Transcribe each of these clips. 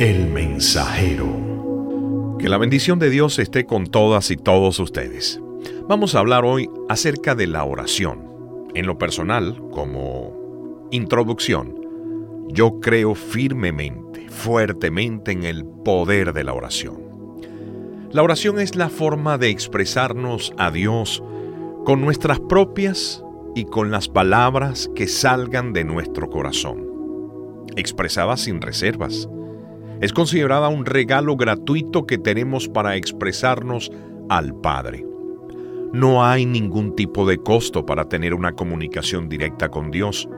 El mensajero. Que la bendición de Dios esté con todas y todos ustedes. Vamos a hablar hoy acerca de la oración. En lo personal, como introducción, yo creo firmemente, fuertemente en el poder de la oración. La oración es la forma de expresarnos a Dios con nuestras propias y con las palabras que salgan de nuestro corazón, expresadas sin reservas. Es considerada un regalo gratuito que tenemos para expresarnos al Padre. No hay ningún tipo de costo para tener una comunicación directa con Dios,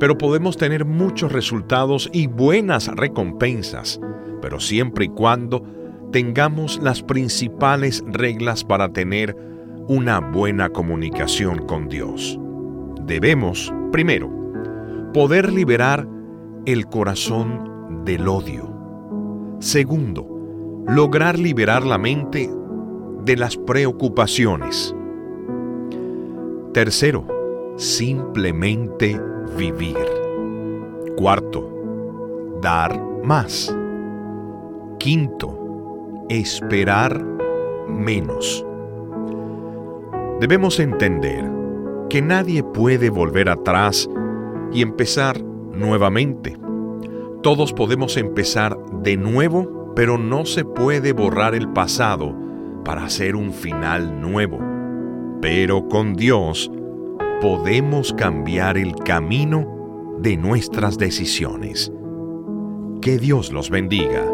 pero podemos tener muchos resultados y buenas recompensas, pero siempre y cuando tengamos las principales reglas para tener una buena comunicación con Dios. Debemos, primero, poder liberar el corazón del odio. Segundo, lograr liberar la mente de las preocupaciones. Tercero, simplemente vivir. Cuarto, dar más. Quinto, esperar menos. Debemos entender que nadie puede volver atrás y empezar nuevamente. Todos podemos empezar de nuevo, pero no se puede borrar el pasado para hacer un final nuevo. Pero con Dios podemos cambiar el camino de nuestras decisiones. Que Dios los bendiga.